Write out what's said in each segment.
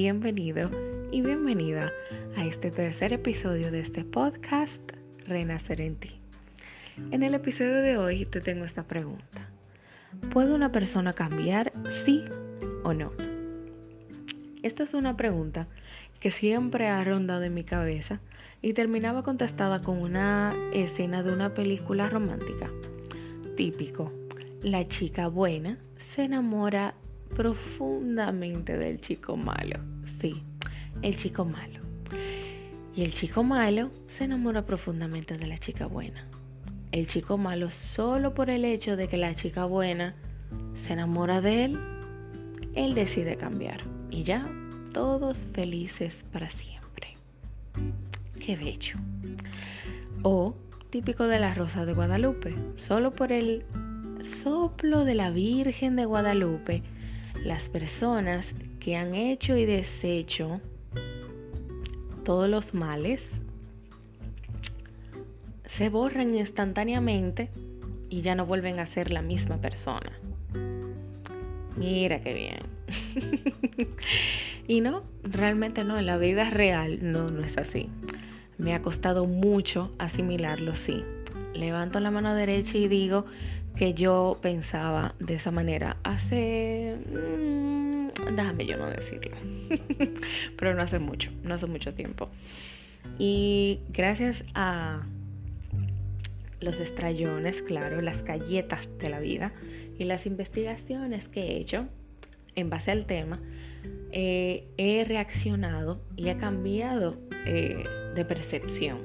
bienvenido y bienvenida a este tercer episodio de este podcast Renacer en ti. En el episodio de hoy te tengo esta pregunta. ¿Puede una persona cambiar sí o no? Esta es una pregunta que siempre ha rondado en mi cabeza y terminaba contestada con una escena de una película romántica. Típico, la chica buena se enamora profundamente del chico malo. Sí, el chico malo. Y el chico malo se enamora profundamente de la chica buena. El chico malo solo por el hecho de que la chica buena se enamora de él, él decide cambiar. Y ya, todos felices para siempre. Qué bello. O típico de la Rosa de Guadalupe, solo por el soplo de la Virgen de Guadalupe, las personas que han hecho y deshecho todos los males se borran instantáneamente y ya no vuelven a ser la misma persona. Mira qué bien. y no, realmente no, en la vida real no, no es así. Me ha costado mucho asimilarlo, sí. Levanto la mano derecha y digo, que yo pensaba de esa manera hace... Mm, déjame yo no decirlo. Pero no hace mucho, no hace mucho tiempo. Y gracias a los estrellones, claro, las galletas de la vida y las investigaciones que he hecho en base al tema, eh, he reaccionado y he cambiado eh, de percepción.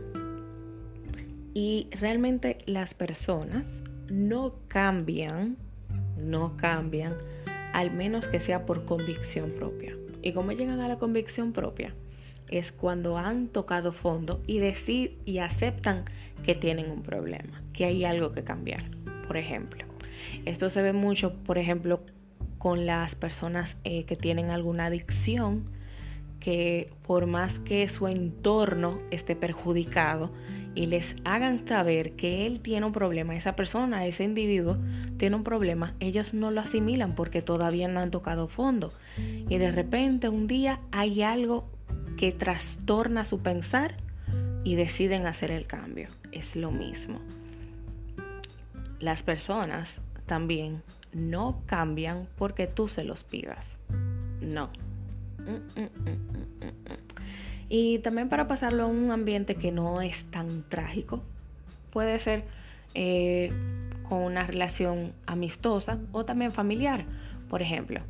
Y realmente las personas no cambian, no cambian, al menos que sea por convicción propia. ¿Y cómo llegan a la convicción propia? Es cuando han tocado fondo y, decir, y aceptan que tienen un problema, que hay algo que cambiar. Por ejemplo, esto se ve mucho, por ejemplo, con las personas eh, que tienen alguna adicción, que por más que su entorno esté perjudicado, y les hagan saber que él tiene un problema, esa persona, ese individuo tiene un problema, ellos no lo asimilan porque todavía no han tocado fondo. Y de repente un día hay algo que trastorna su pensar y deciden hacer el cambio. Es lo mismo. Las personas también no cambian porque tú se los pidas. No. Mm, mm, mm, y también para pasarlo a un ambiente que no es tan trágico. Puede ser eh, con una relación amistosa o también familiar. Por ejemplo,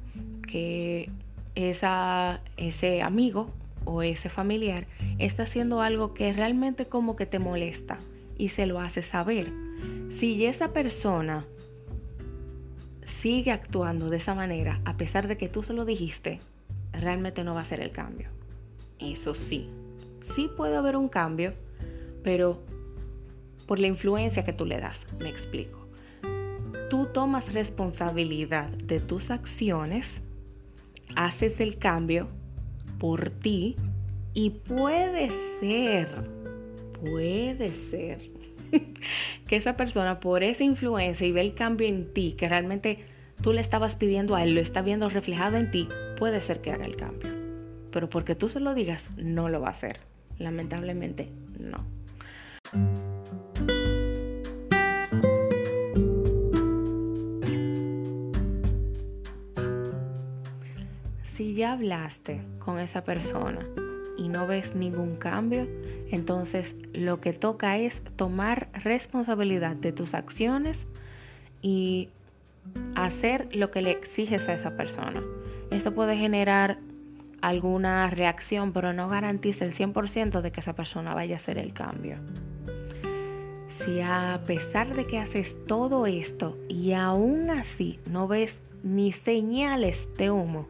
que esa, ese amigo o ese familiar está haciendo algo que realmente como que te molesta y se lo hace saber. Si esa persona sigue actuando de esa manera, a pesar de que tú se lo dijiste, realmente no va a ser el cambio. Eso sí, sí puede haber un cambio, pero por la influencia que tú le das, me explico. Tú tomas responsabilidad de tus acciones, haces el cambio por ti y puede ser, puede ser que esa persona por esa influencia y ve el cambio en ti, que realmente tú le estabas pidiendo a él, lo está viendo reflejado en ti, puede ser que haga el cambio. Pero porque tú se lo digas, no lo va a hacer. Lamentablemente, no. Si ya hablaste con esa persona y no ves ningún cambio, entonces lo que toca es tomar responsabilidad de tus acciones y hacer lo que le exiges a esa persona. Esto puede generar alguna reacción, pero no garantiza el 100% de que esa persona vaya a hacer el cambio. Si a pesar de que haces todo esto y aún así no ves ni señales de humo,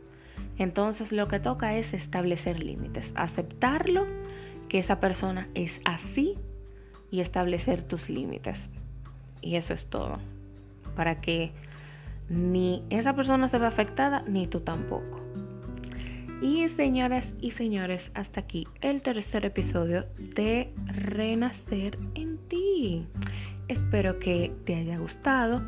entonces lo que toca es establecer límites, aceptarlo, que esa persona es así y establecer tus límites. Y eso es todo. Para que ni esa persona se vea afectada, ni tú tampoco. Y señoras y señores, hasta aquí el tercer episodio de Renacer en ti. Espero que te haya gustado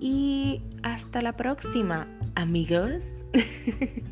y hasta la próxima, amigos.